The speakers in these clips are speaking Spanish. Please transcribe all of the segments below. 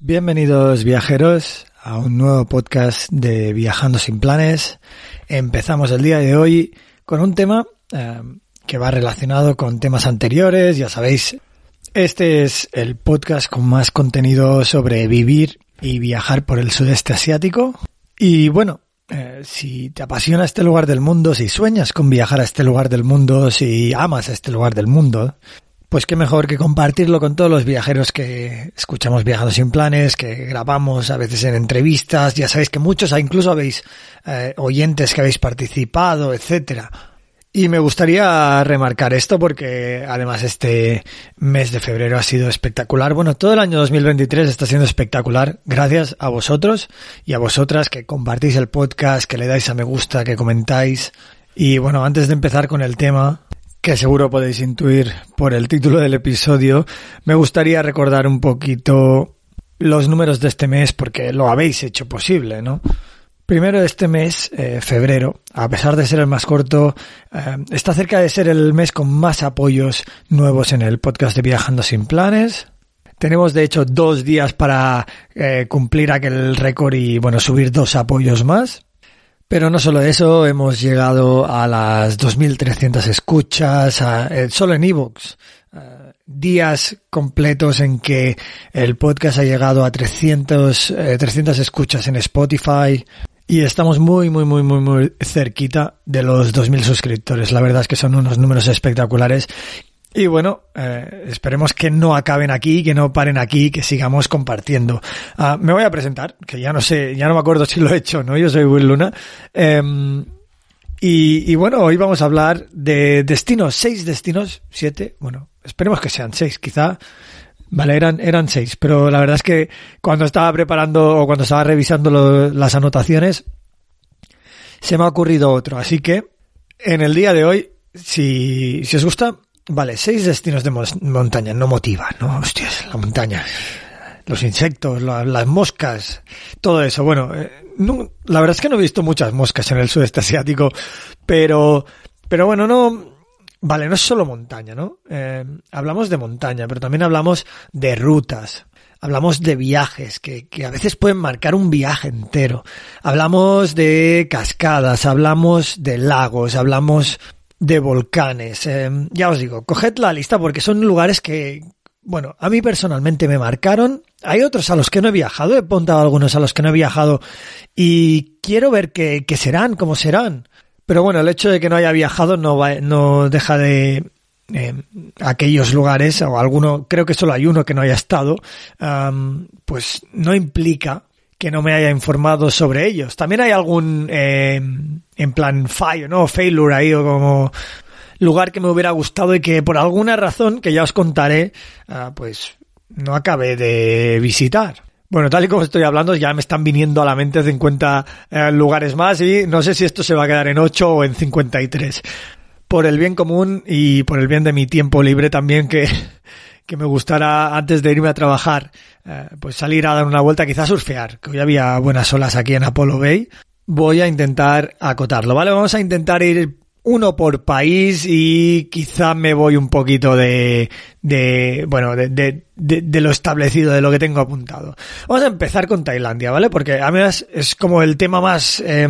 Bienvenidos viajeros a un nuevo podcast de Viajando sin planes. Empezamos el día de hoy con un tema eh, que va relacionado con temas anteriores, ya sabéis. Este es el podcast con más contenido sobre vivir y viajar por el sudeste asiático. Y bueno, eh, si te apasiona este lugar del mundo, si sueñas con viajar a este lugar del mundo, si amas a este lugar del mundo, pues qué mejor que compartirlo con todos los viajeros que escuchamos Viajando sin Planes, que grabamos a veces en entrevistas. Ya sabéis que muchos, incluso habéis eh, oyentes que habéis participado, etcétera. Y me gustaría remarcar esto porque además este mes de febrero ha sido espectacular. Bueno, todo el año 2023 está siendo espectacular gracias a vosotros y a vosotras que compartís el podcast, que le dais a me gusta, que comentáis. Y bueno, antes de empezar con el tema, que seguro podéis intuir por el título del episodio, me gustaría recordar un poquito los números de este mes porque lo habéis hecho posible, ¿no? Primero este mes, eh, febrero, a pesar de ser el más corto, eh, está cerca de ser el mes con más apoyos nuevos en el podcast de Viajando sin Planes. Tenemos de hecho dos días para eh, cumplir aquel récord y bueno, subir dos apoyos más. Pero no solo eso, hemos llegado a las 2.300 escuchas, solo en. Uh, días completos en que el podcast ha llegado a 300, eh, 300 escuchas en Spotify. Y estamos muy, muy, muy, muy, muy cerquita de los 2.000 suscriptores. La verdad es que son unos números espectaculares. Y bueno, eh, esperemos que no acaben aquí, que no paren aquí, que sigamos compartiendo. Uh, me voy a presentar, que ya no sé, ya no me acuerdo si lo he hecho, ¿no? Yo soy Will Luna. Eh, y, y, bueno, hoy vamos a hablar de destinos, seis destinos, siete, bueno, esperemos que sean seis, quizá. Vale, eran, eran seis, pero la verdad es que cuando estaba preparando o cuando estaba revisando las anotaciones, se me ha ocurrido otro. Así que, en el día de hoy, si, si os gusta, Vale, seis destinos de montaña, no motiva, ¿no? Hostias, la montaña. Los insectos, la, las moscas, todo eso. Bueno, eh, la verdad es que no he visto muchas moscas en el sudeste asiático, pero, pero bueno, no, vale, no es solo montaña, ¿no? Eh, hablamos de montaña, pero también hablamos de rutas. Hablamos de viajes que, que a veces pueden marcar un viaje entero. Hablamos de cascadas, hablamos de lagos, hablamos de volcanes. Eh, ya os digo, coged la lista porque son lugares que, bueno, a mí personalmente me marcaron. Hay otros a los que no he viajado, he apuntado algunos a los que no he viajado y quiero ver qué, qué serán, cómo serán. Pero bueno, el hecho de que no haya viajado no, va, no deja de eh, aquellos lugares, o alguno, creo que solo hay uno que no haya estado, um, pues no implica que no me haya informado sobre ellos. También hay algún, eh, en plan fallo, ¿no? Failure ahí o como lugar que me hubiera gustado y que por alguna razón, que ya os contaré, uh, pues no acabé de visitar. Bueno, tal y como estoy hablando, ya me están viniendo a la mente 50 eh, lugares más y no sé si esto se va a quedar en 8 o en 53. Por el bien común y por el bien de mi tiempo libre también que, que me gustara antes de irme a trabajar, eh, pues salir a dar una vuelta, quizás surfear, que hoy había buenas olas aquí en Apollo Bay. Voy a intentar acotarlo, ¿vale? Vamos a intentar ir uno por país y quizá me voy un poquito de, de bueno, de, de, de, lo establecido, de lo que tengo apuntado. Vamos a empezar con Tailandia, ¿vale? Porque a mí es, es como el tema más, eh,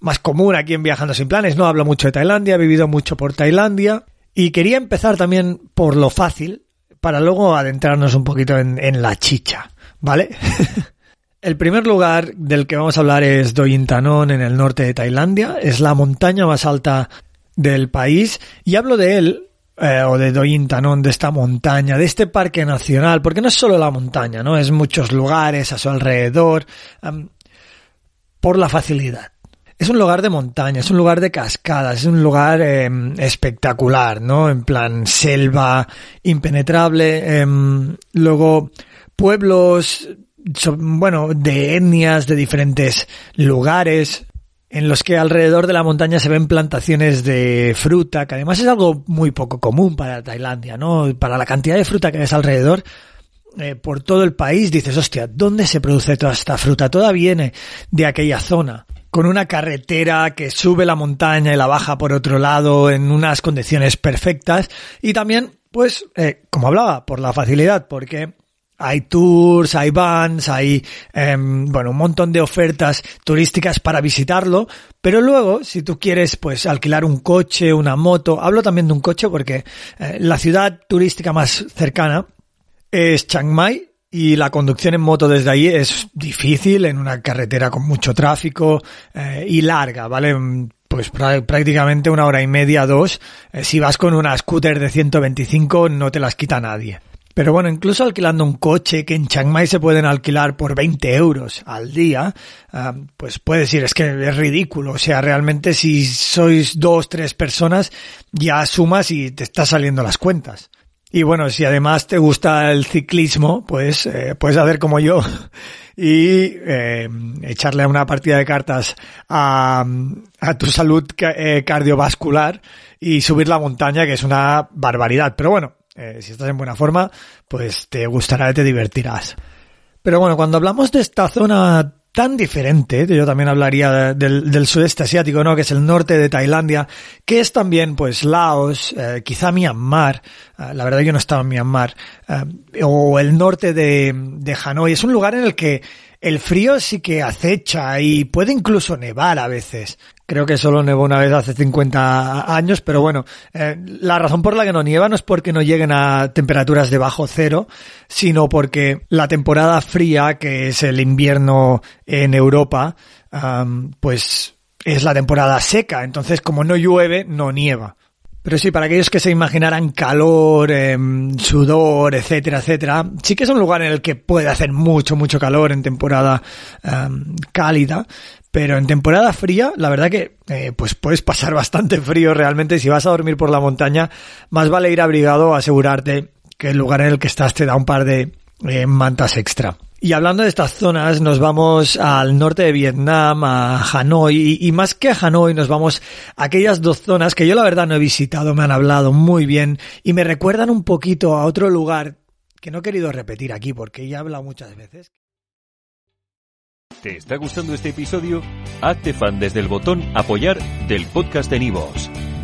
más común aquí en Viajando Sin Planes. No hablo mucho de Tailandia, he vivido mucho por Tailandia. Y quería empezar también por lo fácil, para luego adentrarnos un poquito en, en la chicha, ¿vale? el primer lugar del que vamos a hablar es Dointanon en el norte de Tailandia. Es la montaña más alta del país. Y hablo de él, eh, o de Dointanon, de esta montaña, de este parque nacional, porque no es solo la montaña, ¿no? Es muchos lugares a su alrededor, por la facilidad es un lugar de montaña, es un lugar de cascadas, es un lugar eh, espectacular, ¿no? En plan selva impenetrable, eh, luego pueblos, bueno, de etnias de diferentes lugares, en los que alrededor de la montaña se ven plantaciones de fruta, que además es algo muy poco común para Tailandia, ¿no? Para la cantidad de fruta que ves alrededor, eh, por todo el país, dices, hostia, ¿dónde se produce toda esta fruta? Toda viene de aquella zona, con una carretera que sube la montaña y la baja por otro lado en unas condiciones perfectas, y también, pues, eh, como hablaba, por la facilidad, porque hay tours, hay vans, hay, em, bueno, un montón de ofertas turísticas para visitarlo, pero luego, si tú quieres, pues, alquilar un coche, una moto, hablo también de un coche porque eh, la ciudad turística más cercana es Chiang Mai y la conducción en moto desde ahí es difícil en una carretera con mucho tráfico eh, y larga, ¿vale? Pues prácticamente una hora y media, dos. Eh, si vas con una scooter de 125 no te las quita nadie. Pero bueno, incluso alquilando un coche que en Chiang Mai se pueden alquilar por 20 euros al día, ah, pues puedes decir, es que es ridículo. O sea, realmente si sois dos, tres personas, ya sumas y te está saliendo las cuentas. Y bueno, si además te gusta el ciclismo, pues eh, puedes hacer como yo y eh, echarle una partida de cartas a, a tu salud eh, cardiovascular y subir la montaña, que es una barbaridad. Pero bueno, eh, si estás en buena forma, pues te gustará y te divertirás. Pero bueno, cuando hablamos de esta zona tan diferente, yo también hablaría del, sudeste asiático, ¿no? Que es el norte de Tailandia, que es también, pues, Laos, eh, quizá Myanmar, eh, la verdad yo no estaba en Myanmar, o el norte de, de Hanoi, es un lugar en el que el frío sí que acecha y puede incluso nevar a veces. Creo que solo nevó una vez hace 50 años, pero bueno, eh, la razón por la que no nieva no es porque no lleguen a temperaturas de bajo cero, sino porque la temporada fría, que es el invierno en Europa, pues es la temporada seca. Entonces, como no llueve, no nieva. Pero sí, para aquellos que se imaginaran calor, em, sudor, etcétera, etcétera, sí que es un lugar en el que puede hacer mucho, mucho calor en temporada em, cálida, pero en temporada fría, la verdad que eh, pues puedes pasar bastante frío realmente. Si vas a dormir por la montaña, más vale ir abrigado, asegurarte que el lugar en el que estás te da un par de eh, mantas extra. Y hablando de estas zonas, nos vamos al norte de Vietnam, a Hanoi, y, más que a Hanoi, nos vamos a aquellas dos zonas que yo la verdad no he visitado, me han hablado muy bien, y me recuerdan un poquito a otro lugar que no he querido repetir aquí porque ya he hablado muchas veces. ¿Te está gustando este episodio? Hazte fan desde el botón apoyar del podcast de Nivos.